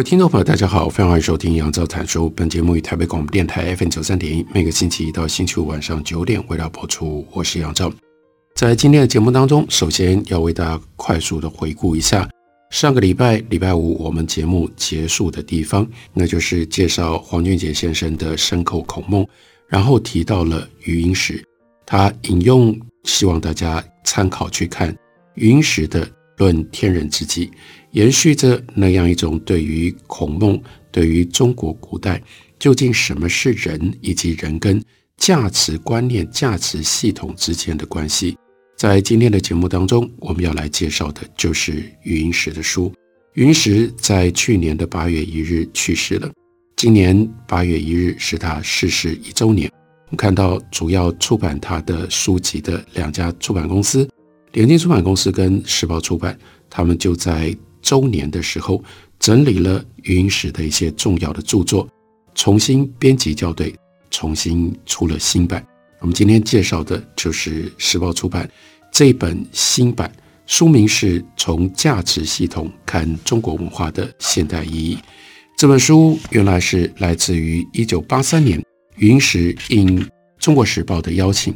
位听众朋友，大家好，非常欢迎收听杨照谈书。本节目于台北广播电台 FM 九三点一，每个星期一到星期五晚上九点为大家播出。我是杨照。在今天的节目当中，首先要为大家快速的回顾一下上个礼拜礼拜五我们节目结束的地方，那就是介绍黄俊杰先生的《牲口孔孟》，然后提到了余英时，他引用希望大家参考去看余英时的《论天人之际》。延续着那样一种对于孔孟、对于中国古代究竟什么是人，以及人跟价值观念、价值系统之间的关系，在今天的节目当中，我们要来介绍的就是余英时的书。余英时在去年的八月一日去世了，今年八月一日是他逝世一周年。我们看到主要出版他的书籍的两家出版公司，联经出版公司跟时报出版，他们就在。周年的时候，整理了云石的一些重要的著作，重新编辑校对，重新出了新版。我们今天介绍的就是时报出版这本新版，书名是《从价值系统看中国文化的现代意义》。这本书原来是来自于一九八三年，云石应《中国时报》的邀请，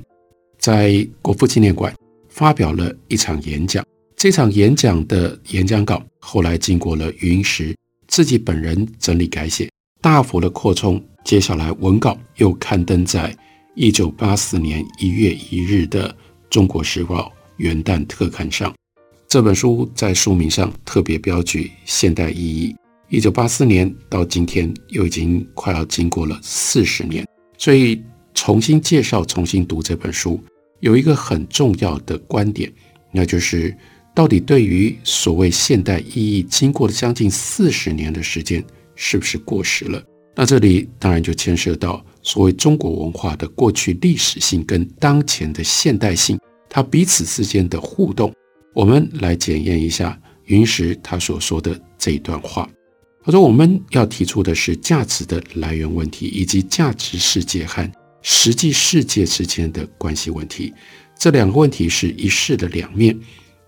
在国父纪念馆发表了一场演讲。这场演讲的演讲稿后来经过了余英时自己本人整理改写，大幅的扩充。接下来文稿又刊登在一九八四年一月一日的《中国时报》元旦特刊上。这本书在书名上特别标举“现代意义”。一九八四年到今天又已经快要经过了四十年，所以重新介绍、重新读这本书，有一个很重要的观点，那就是。到底对于所谓现代意义，经过了将近四十年的时间，是不是过时了？那这里当然就牵涉到所谓中国文化的过去历史性跟当前的现代性，它彼此之间的互动。我们来检验一下云石他所说的这一段话。他说：“我们要提出的是价值的来源问题，以及价值世界和实际世界之间的关系问题。这两个问题是一世的两面。”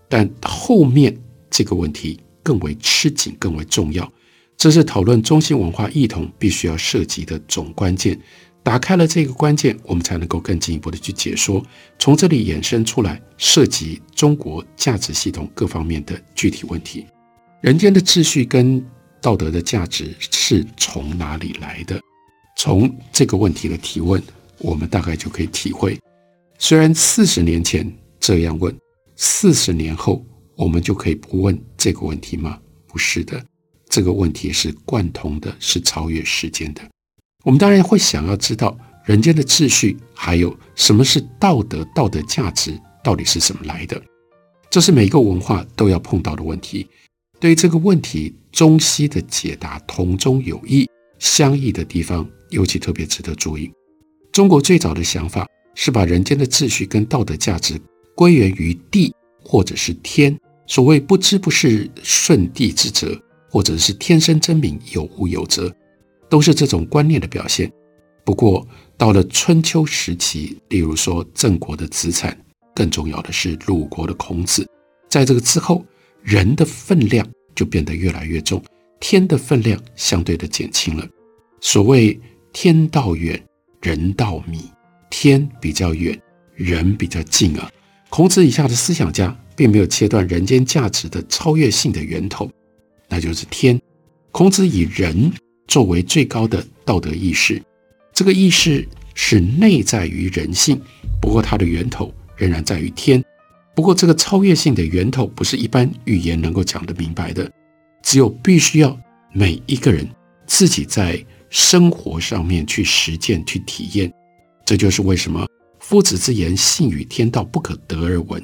但后面这个问题更为吃紧，更为重要。这是讨论中心文化异同必须要涉及的总关键。打开了这个关键，我们才能够更进一步的去解说，从这里衍生出来涉及中国价值系统各方面的具体问题。人间的秩序跟道德的价值是从哪里来的？从这个问题的提问，我们大概就可以体会。虽然四十年前这样问。四十年后，我们就可以不问这个问题吗？不是的，这个问题是贯通的，是超越时间的。我们当然会想要知道人间的秩序，还有什么是道德、道德价值到底是怎么来的？这是每个文化都要碰到的问题。对于这个问题，中西的解答同中有异，相异的地方尤其特别值得注意。中国最早的想法是把人间的秩序跟道德价值。归源于地或者是天，所谓不知不是顺地之责，或者是天生真名有物有责，都是这种观念的表现。不过到了春秋时期，例如说郑国的子产，更重要的是鲁国的孔子，在这个之后，人的分量就变得越来越重，天的分量相对的减轻了。所谓天道远，人道迷，天比较远，人比较近啊。孔子以下的思想家并没有切断人间价值的超越性的源头，那就是天。孔子以人作为最高的道德意识，这个意识是内在于人性，不过它的源头仍然在于天。不过这个超越性的源头不是一般语言能够讲得明白的，只有必须要每一个人自己在生活上面去实践、去体验。这就是为什么。夫子之言，信与天道不可得而闻。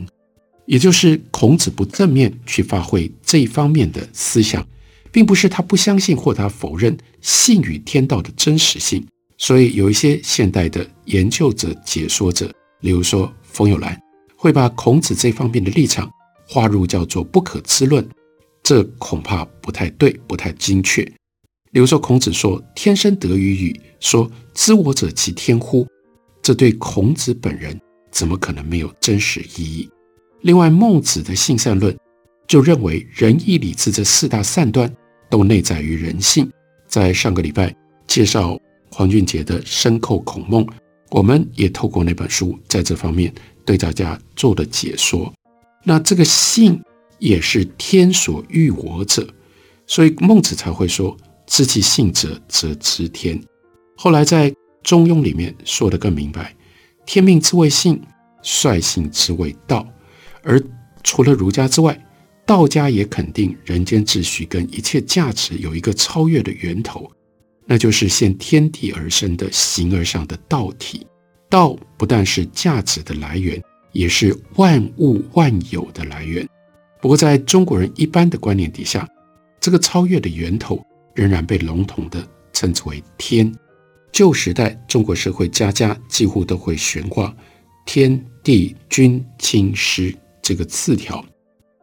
也就是孔子不正面去发挥这一方面的思想，并不是他不相信或他否认性与天道的真实性。所以有一些现代的研究者、解说者，例如说冯友兰，会把孔子这方面的立场划入叫做不可知论，这恐怕不太对，不太精确。比如说孔子说“天生得于语”，说“知我者，其天乎”，这对孔子本人怎么可能没有真实意义？另外，孟子的性善论就认为仁义礼智这四大善端都内在于人性。在上个礼拜介绍。黄俊杰的《深扣孔孟》，我们也透过那本书，在这方面对大家做了解说。那这个性也是天所欲我者，所以孟子才会说：“知其性者，则知天。”后来在《中庸》里面说得更明白：“天命之谓性，率性之谓道。”而除了儒家之外，道家也肯定人间秩序跟一切价值有一个超越的源头。那就是现天地而生的形而上的道体，道不但是价值的来源，也是万物万有的来源。不过，在中国人一般的观念底下，这个超越的源头仍然被笼统地称之为天。旧时代中国社会家家几乎都会悬挂天地君亲师这个字条。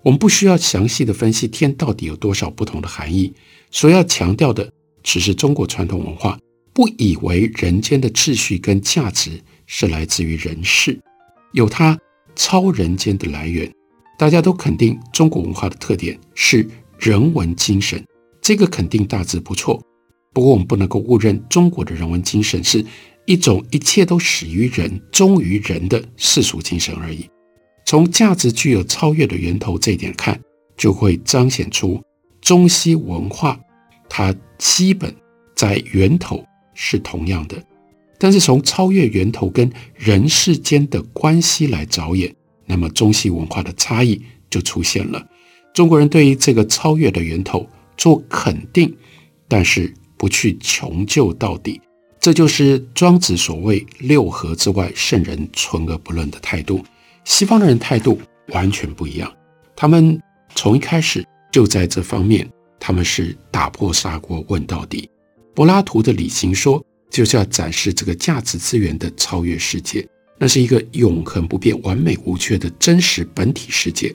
我们不需要详细地分析天到底有多少不同的含义，所要强调的。只是中国传统文化不以为人间的秩序跟价值是来自于人世，有它超人间的来源。大家都肯定中国文化的特点是人文精神，这个肯定大致不错。不过我们不能够误认中国的人文精神是一种一切都始于人、忠于人的世俗精神而已。从价值具有超越的源头这一点看，就会彰显出中西文化。它基本在源头是同样的，但是从超越源头跟人世间的关系来着眼，那么中西文化的差异就出现了。中国人对于这个超越的源头做肯定，但是不去穷究到底，这就是庄子所谓“六合之外，圣人存而不论”的态度。西方的人态度完全不一样，他们从一开始就在这方面。他们是打破砂锅问到底。柏拉图的理性说，就是要展示这个价值资源的超越世界，那是一个永恒不变、完美无缺的真实本体世界。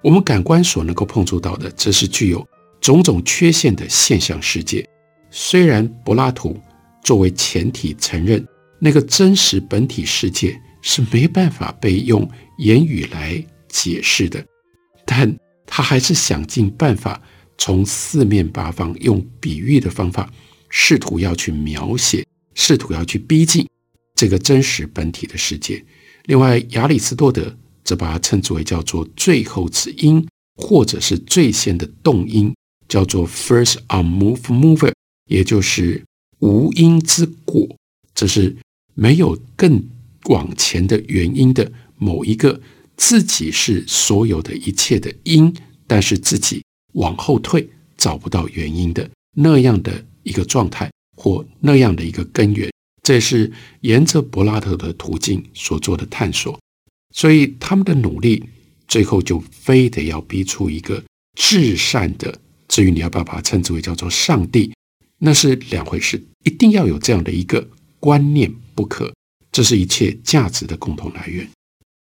我们感官所能够碰触到的，则是具有种种缺陷的现象世界。虽然柏拉图作为前提承认那个真实本体世界是没办法被用言语来解释的，但他还是想尽办法。从四面八方用比喻的方法，试图要去描写，试图要去逼近这个真实本体的世界。另外，亚里士多德则把它称之为叫做最后之因，或者是最先的动因，叫做 first unmoved mover，也就是无因之果，这是没有更往前的原因的某一个自己是所有的一切的因，但是自己。往后退，找不到原因的那样的一个状态，或那样的一个根源，这是沿着柏拉图的途径所做的探索。所以他们的努力，最后就非得要逼出一个至善的。至于你要不要把它称之为叫做上帝，那是两回事。一定要有这样的一个观念不可。这是一切价值的共同来源。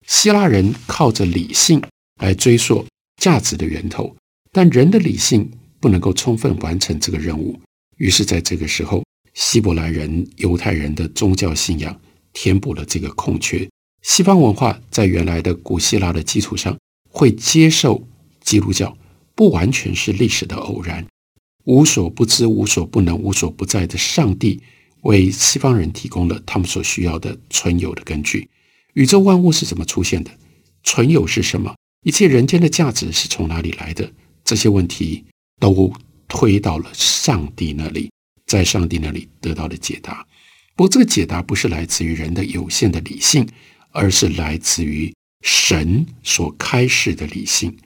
希腊人靠着理性来追溯价值的源头。但人的理性不能够充分完成这个任务，于是，在这个时候，希伯来人、犹太人的宗教信仰填补了这个空缺。西方文化在原来的古希腊的基础上，会接受基督教，不完全是历史的偶然。无所不知、无所不能、无所不在的上帝，为西方人提供了他们所需要的存有的根据。宇宙万物是怎么出现的？存有是什么？一切人间的价值是从哪里来的？这些问题都推到了上帝那里，在上帝那里得到了解答。不过，这个解答不是来自于人的有限的理性，而是来自于神所开示的理性。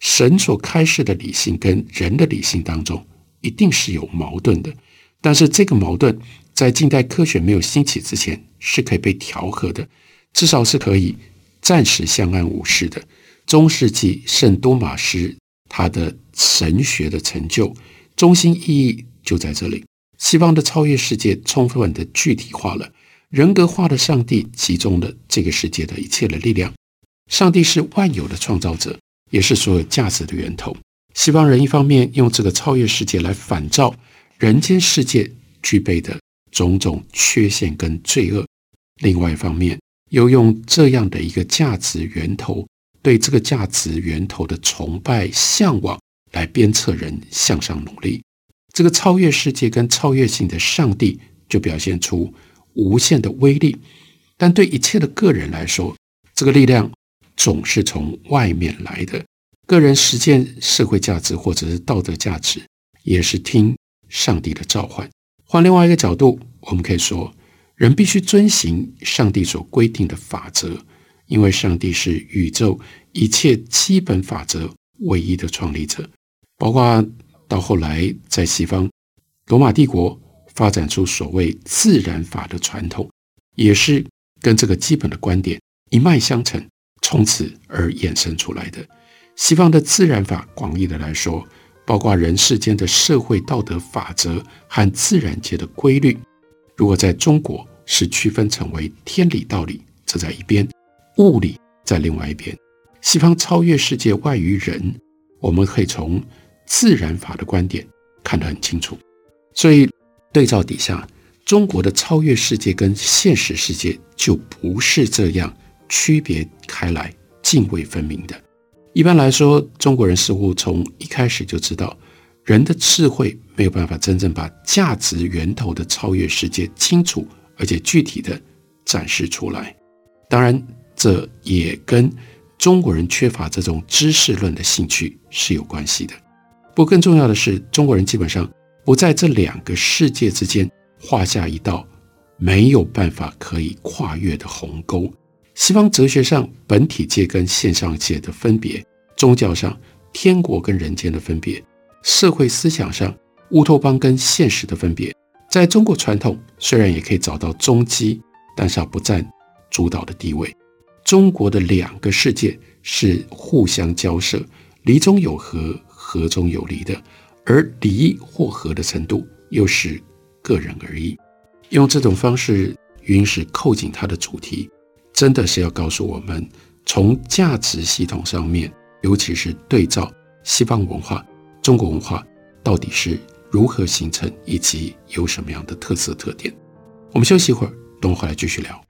神所开示的理性跟人的理性当中一定是有矛盾的，但是这个矛盾在近代科学没有兴起之前是可以被调和的，至少是可以暂时相安无事的。中世纪圣多玛斯他的神学的成就，中心意义就在这里。西方的超越世界充分的具体化了人格化的上帝，集中了这个世界的一切的力量。上帝是万有的创造者，也是所有价值的源头。西方人一方面用这个超越世界来反照人间世界具备的种种缺陷跟罪恶，另外一方面又用这样的一个价值源头，对这个价值源头的崇拜向往来鞭策人向上努力。这个超越世界跟超越性的上帝就表现出无限的威力，但对一切的个人来说，这个力量。总是从外面来的，个人实践社会价值或者是道德价值，也是听上帝的召唤。换另外一个角度，我们可以说，人必须遵行上帝所规定的法则，因为上帝是宇宙一切基本法则唯一的创立者。包括到后来在西方，罗马帝国发展出所谓自然法的传统，也是跟这个基本的观点一脉相承。从此而衍生出来的西方的自然法，广义的来说，包括人世间的社会道德法则和自然界的规律。如果在中国是区分成为天理、道理，这在一边；物理在另外一边。西方超越世界外于人，我们可以从自然法的观点看得很清楚。所以对照底下，中国的超越世界跟现实世界就不是这样。区别开来、泾渭分明的。一般来说，中国人似乎从一开始就知道，人的智慧没有办法真正把价值源头的超越世界清楚而且具体的展示出来。当然，这也跟中国人缺乏这种知识论的兴趣是有关系的。不过，更重要的是，中国人基本上不在这两个世界之间画下一道没有办法可以跨越的鸿沟。西方哲学上本体界跟现象界的分别，宗教上天国跟人间的分别，社会思想上乌托邦跟现实的分别，在中国传统虽然也可以找到踪迹，但是它不占主导的地位。中国的两个世界是互相交涉，离中有合，合中有离的，而离或合的程度又是个人而异。用这种方式，允许扣紧它的主题。真的是要告诉我们，从价值系统上面，尤其是对照西方文化、中国文化到底是如何形成，以及有什么样的特色特点。我们休息一会儿，等我回来继续聊。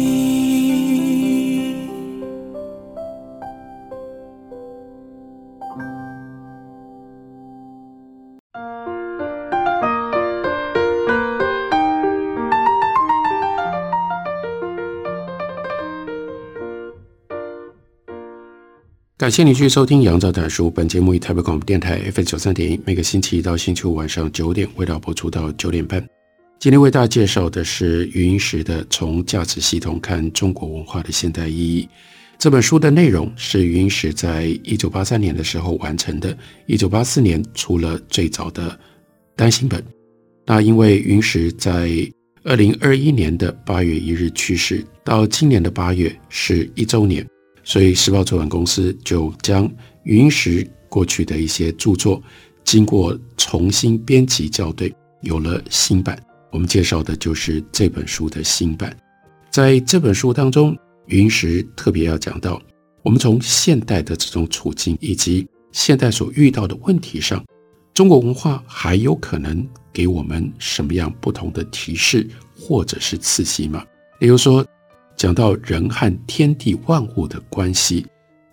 感谢您继续收听《杨照谈书》。本节目以台北广播电台 F 九三点一，每个星期一到星期五晚上九点，为大家播出到九点半。今天为大家介绍的是余英时的《从价值系统看中国文化的现代意义》。这本书的内容是云石在一九八三年的时候完成的，一九八四年出了最早的单行本。那因为云石在二零二一年的八月一日去世，到今年的八月是一周年，所以时报出版公司就将云石过去的一些著作经过重新编辑校对，有了新版。我们介绍的就是这本书的新版。在这本书当中，云石特别要讲到，我们从现代的这种处境以及现代所遇到的问题上，中国文化还有可能给我们什么样不同的提示或者是刺激吗？比如说，讲到人和天地万物的关系，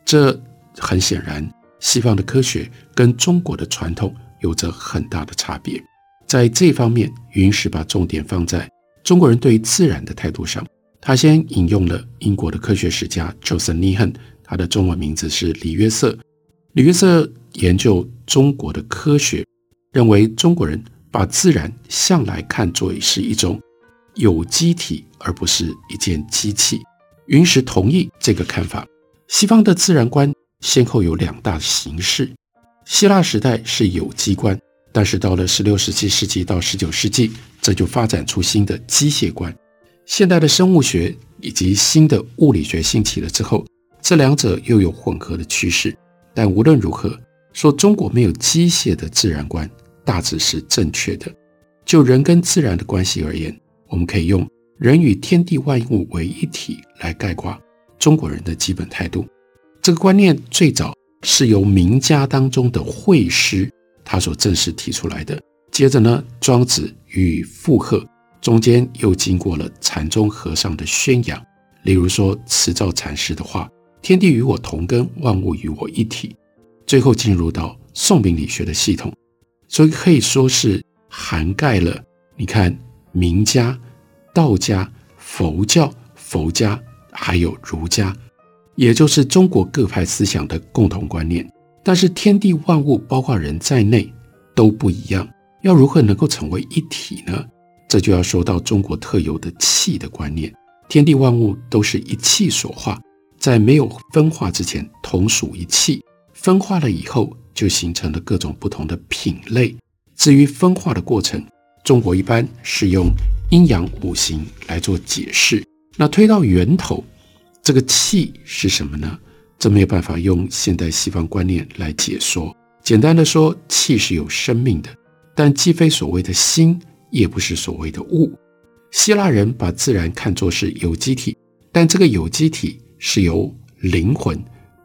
这很显然，西方的科学跟中国的传统有着很大的差别。在这方面，云石把重点放在中国人对自然的态度上。他先引用了英国的科学史家 Joseph Needham，他的中文名字是李约瑟。李约瑟研究中国的科学，认为中国人把自然向来看作是一种有机体，而不是一件机器。云石同意这个看法。西方的自然观先后有两大形式：希腊时代是有机观，但是到了十六、十七世纪到十九世纪，这就发展出新的机械观。现代的生物学以及新的物理学兴起了之后，这两者又有混合的趋势。但无论如何，说中国没有机械的自然观，大致是正确的。就人跟自然的关系而言，我们可以用人与天地万物为一体来概括中国人的基本态度。这个观念最早是由名家当中的惠施他所正式提出来的。接着呢，庄子予以附和。中间又经过了禅宗和尚的宣扬，例如说慈照禅师的话：“天地与我同根，万物与我一体。”最后进入到宋明理学的系统，所以可以说是涵盖了。你看，名家、道家、佛教、佛家，还有儒家，也就是中国各派思想的共同观念。但是天地万物，包括人在内，都不一样。要如何能够成为一体呢？这就要说到中国特有的气的观念，天地万物都是一气所化，在没有分化之前同属一气，分化了以后就形成了各种不同的品类。至于分化的过程，中国一般是用阴阳五行来做解释。那推到源头，这个气是什么呢？这没有办法用现代西方观念来解说。简单的说，气是有生命的，但既非所谓的心。也不是所谓的物。希腊人把自然看作是有机体，但这个有机体是由灵魂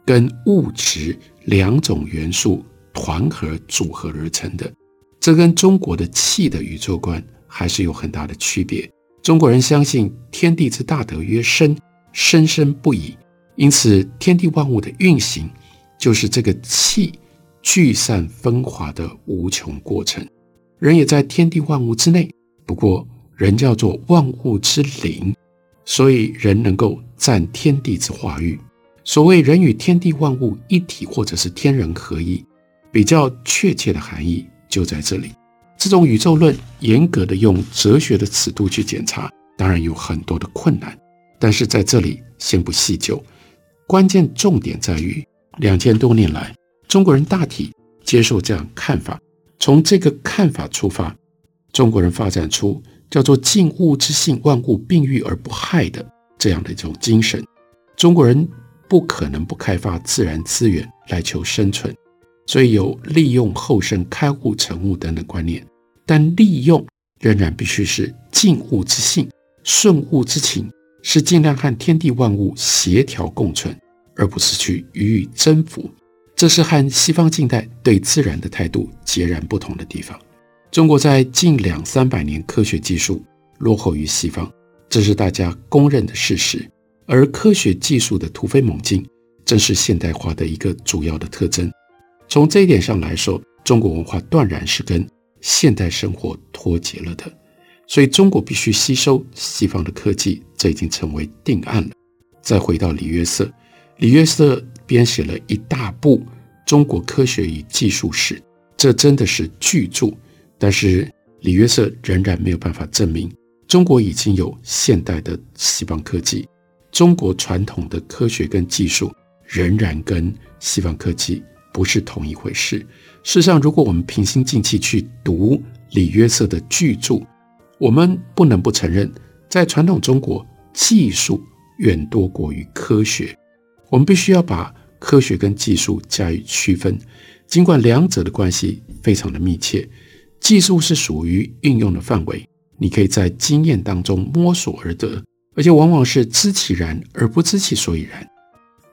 跟物质两种元素团合组合而成的。这跟中国的气的宇宙观还是有很大的区别。中国人相信天地之大德曰生，生生不已，因此天地万物的运行就是这个气聚散分化的无穷过程。人也在天地万物之内，不过人叫做万物之灵，所以人能够占天地之化育。所谓人与天地万物一体，或者是天人合一，比较确切的含义就在这里。这种宇宙论严格的用哲学的尺度去检查，当然有很多的困难，但是在这里先不细究。关键重点在于，两千多年来，中国人大体接受这样看法。从这个看法出发，中国人发展出叫做“静物之性，万物并育而不害”的这样的一种精神。中国人不可能不开发自然资源来求生存，所以有利用后生、开物成物等等观念。但利用仍然必须是静物之性，顺物之情，是尽量和天地万物协调共存，而不是去予以征服。这是和西方近代对自然的态度截然不同的地方。中国在近两三百年科学技术落后于西方，这是大家公认的事实。而科学技术的突飞猛进，正是现代化的一个主要的特征。从这一点上来说，中国文化断然是跟现代生活脱节了的。所以，中国必须吸收西方的科技，这已经成为定案了。再回到李约瑟，李约瑟编写了一大部。中国科学与技术史，这真的是巨著。但是李约瑟仍然没有办法证明中国已经有现代的西方科技。中国传统的科学跟技术仍然跟西方科技不是同一回事。事实上，如果我们平心静气去读李约瑟的巨著，我们不能不承认，在传统中国，技术远多过于科学。我们必须要把科学跟技术加以区分，尽管两者的关系非常的密切。技术是属于运用的范围，你可以在经验当中摸索而得，而且往往是知其然而不知其所以然。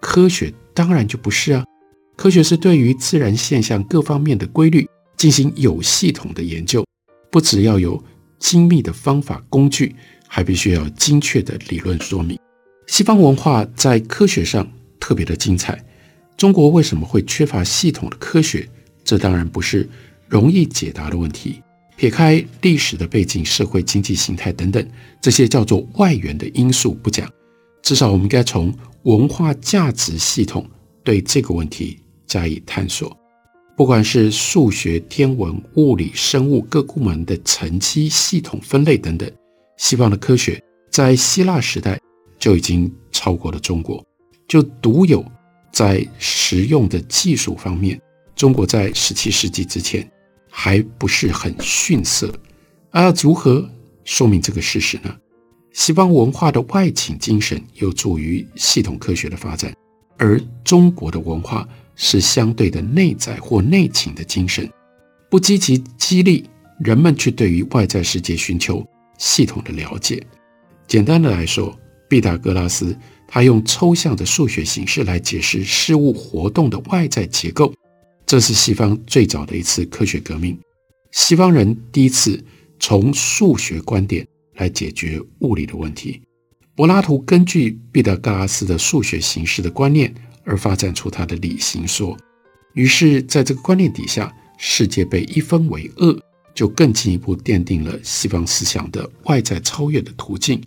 科学当然就不是啊，科学是对于自然现象各方面的规律进行有系统的研究，不只要有精密的方法工具，还必须要精确的理论说明。西方文化在科学上特别的精彩，中国为什么会缺乏系统的科学？这当然不是。容易解答的问题，撇开历史的背景、社会经济形态等等这些叫做外缘的因素不讲，至少我们应该从文化价值系统对这个问题加以探索。不管是数学、天文、物理、生物各部门的层级系统分类等等，西方的科学在希腊时代就已经超过了中国，就独有在实用的技术方面，中国在十七世纪之前。还不是很逊色，而如何说明这个事实呢？西方文化的外倾精神有助于系统科学的发展，而中国的文化是相对的内在或内情的精神，不积极激励人们去对于外在世界寻求系统的了解。简单的来说，毕达哥拉斯他用抽象的数学形式来解释事物活动的外在结构。这是西方最早的一次科学革命，西方人第一次从数学观点来解决物理的问题。柏拉图根据毕达哥拉斯的数学形式的观念而发展出他的理性说，于是在这个观念底下，世界被一分为二，就更进一步奠定了西方思想的外在超越的途径。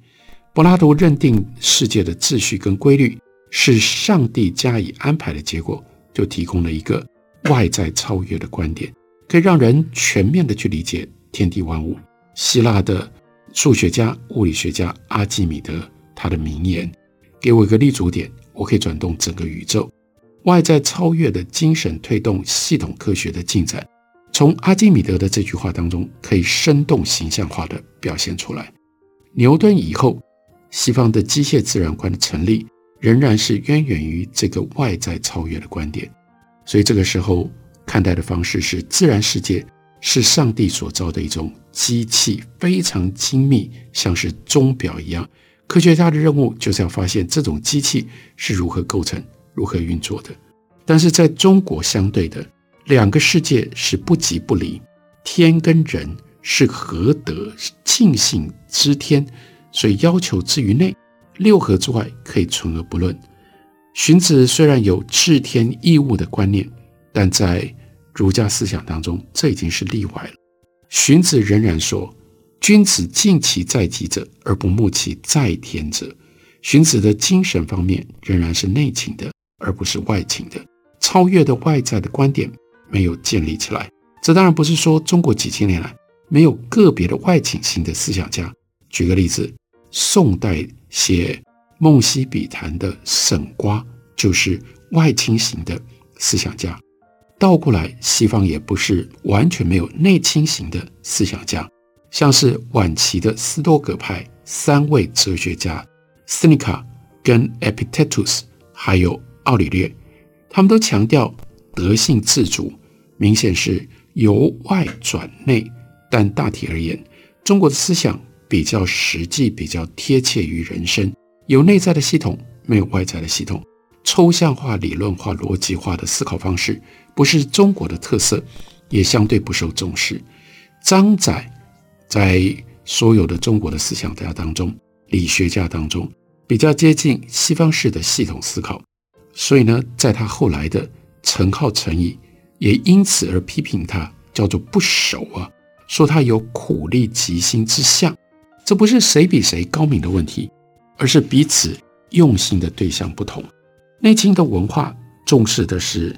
柏拉图认定世界的秩序跟规律是上帝加以安排的结果，就提供了一个。外在超越的观点，可以让人全面的去理解天地万物。希腊的数学家、物理学家阿基米德，他的名言：“给我一个立足点，我可以转动整个宇宙。”外在超越的精神推动系统科学的进展。从阿基米德的这句话当中，可以生动形象化的表现出来。牛顿以后，西方的机械自然观的成立，仍然是渊源于这个外在超越的观点。所以这个时候看待的方式是，自然世界是上帝所造的一种机器，非常精密，像是钟表一样。科学家的任务就是要发现这种机器是如何构成、如何运作的。但是在中国，相对的两个世界是不即不离，天跟人是合德，庆幸之天，所以要求之于内，六合之外可以存而不论。荀子虽然有治天益物的观念，但在儒家思想当中，这已经是例外了。荀子仍然说：“君子敬其在己者，而不慕其在天者。”荀子的精神方面仍然是内倾的，而不是外倾的。超越的外在的观点没有建立起来。这当然不是说中国几千年来没有个别的外倾型的思想家。举个例子，宋代写。《梦溪笔谈》的沈括就是外倾型的思想家。倒过来，西方也不是完全没有内倾型的思想家，像是晚期的斯多葛派三位哲学家斯尼卡、跟 Epictetus 还有奥里略，他们都强调德性自主，明显是由外转内。但大体而言，中国的思想比较实际，比较贴切于人生。有内在的系统，没有外在的系统。抽象化、理论化、逻辑化的思考方式，不是中国的特色，也相对不受重视。张载在所有的中国的思想家当中，理学家当中，比较接近西方式的系统思考。所以呢，在他后来的程顥、程颐也因此而批评他，叫做不守啊，说他有苦力极心之相。这不是谁比谁高明的问题。而是彼此用心的对象不同。内倾的文化重视的是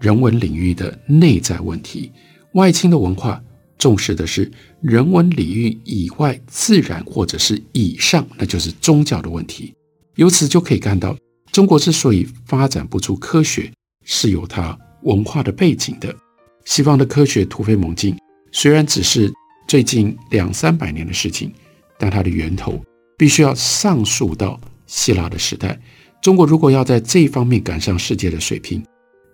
人文领域的内在问题，外倾的文化重视的是人文领域以外自然或者是以上，那就是宗教的问题。由此就可以看到，中国之所以发展不出科学，是有它文化的背景的。西方的科学突飞猛进，虽然只是最近两三百年的事情，但它的源头必须要上溯到希腊的时代。中国如果要在这一方面赶上世界的水平，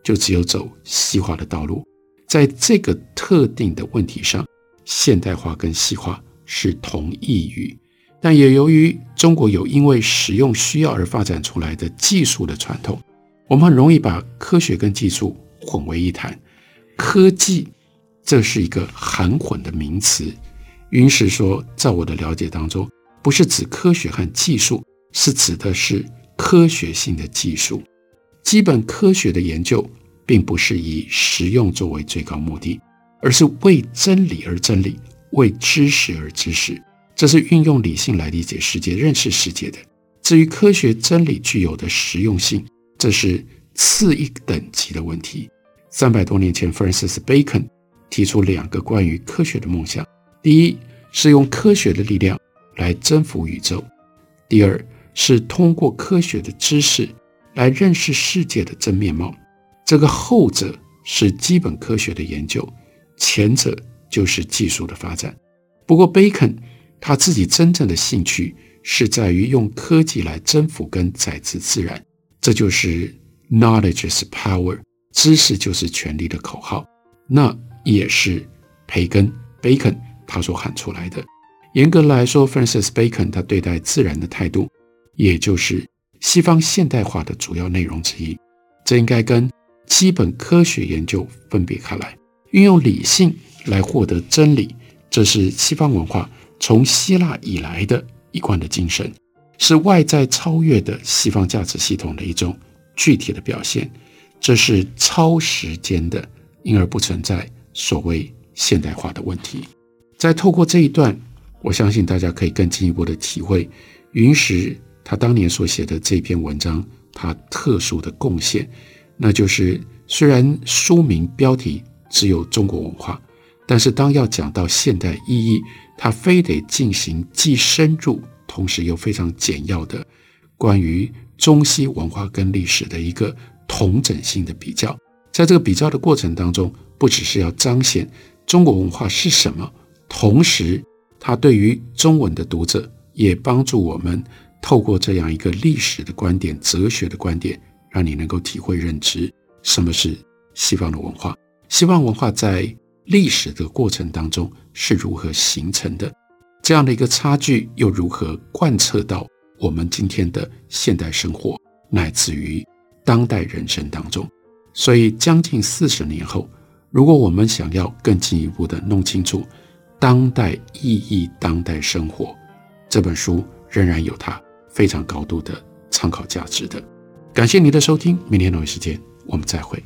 就只有走西化的道路。在这个特定的问题上，现代化跟西化是同义语。但也由于中国有因为使用需要而发展出来的技术的传统，我们很容易把科学跟技术混为一谈。科技，这是一个含混的名词。云石说，在我的了解当中，不是指科学和技术，是指的是科学性的技术。基本科学的研究，并不是以实用作为最高目的，而是为真理而真理，为知识而知识。这是运用理性来理解世界、认识世界的。至于科学真理具有的实用性，这是次一等级的问题。三百多年前，Francis Bacon 提出两个关于科学的梦想：第一是用科学的力量来征服宇宙；第二是通过科学的知识来认识世界的真面貌。这个后者是基本科学的研究，前者就是技术的发展。不过，Bacon 他自己真正的兴趣是在于用科技来征服跟宰制自然，这就是 “knowledge is power”，知识就是权力的口号。那也是培根 （Bacon） 他所喊出来的。严格来说，Francis Bacon 他对待自然的态度，也就是西方现代化的主要内容之一。这应该跟基本科学研究分别开来，运用理性来获得真理，这是西方文化。从希腊以来的一贯的精神，是外在超越的西方价值系统的一种具体的表现。这是超时间的，因而不存在所谓现代化的问题。再透过这一段，我相信大家可以更进一步的体会云石他当年所写的这篇文章，他特殊的贡献，那就是虽然书名标题只有中国文化，但是当要讲到现代意义。他非得进行既深入，同时又非常简要的关于中西文化跟历史的一个同整性的比较。在这个比较的过程当中，不只是要彰显中国文化是什么，同时他对于中文的读者也帮助我们透过这样一个历史的观点、哲学的观点，让你能够体会认知什么是西方的文化。西方文化在历史的过程当中是如何形成的？这样的一个差距又如何贯彻到我们今天的现代生活，乃至于当代人生当中？所以，将近四十年后，如果我们想要更进一步的弄清楚当代意义、当代生活，这本书仍然有它非常高度的参考价值的。感谢您的收听，明天同一时间我们再会。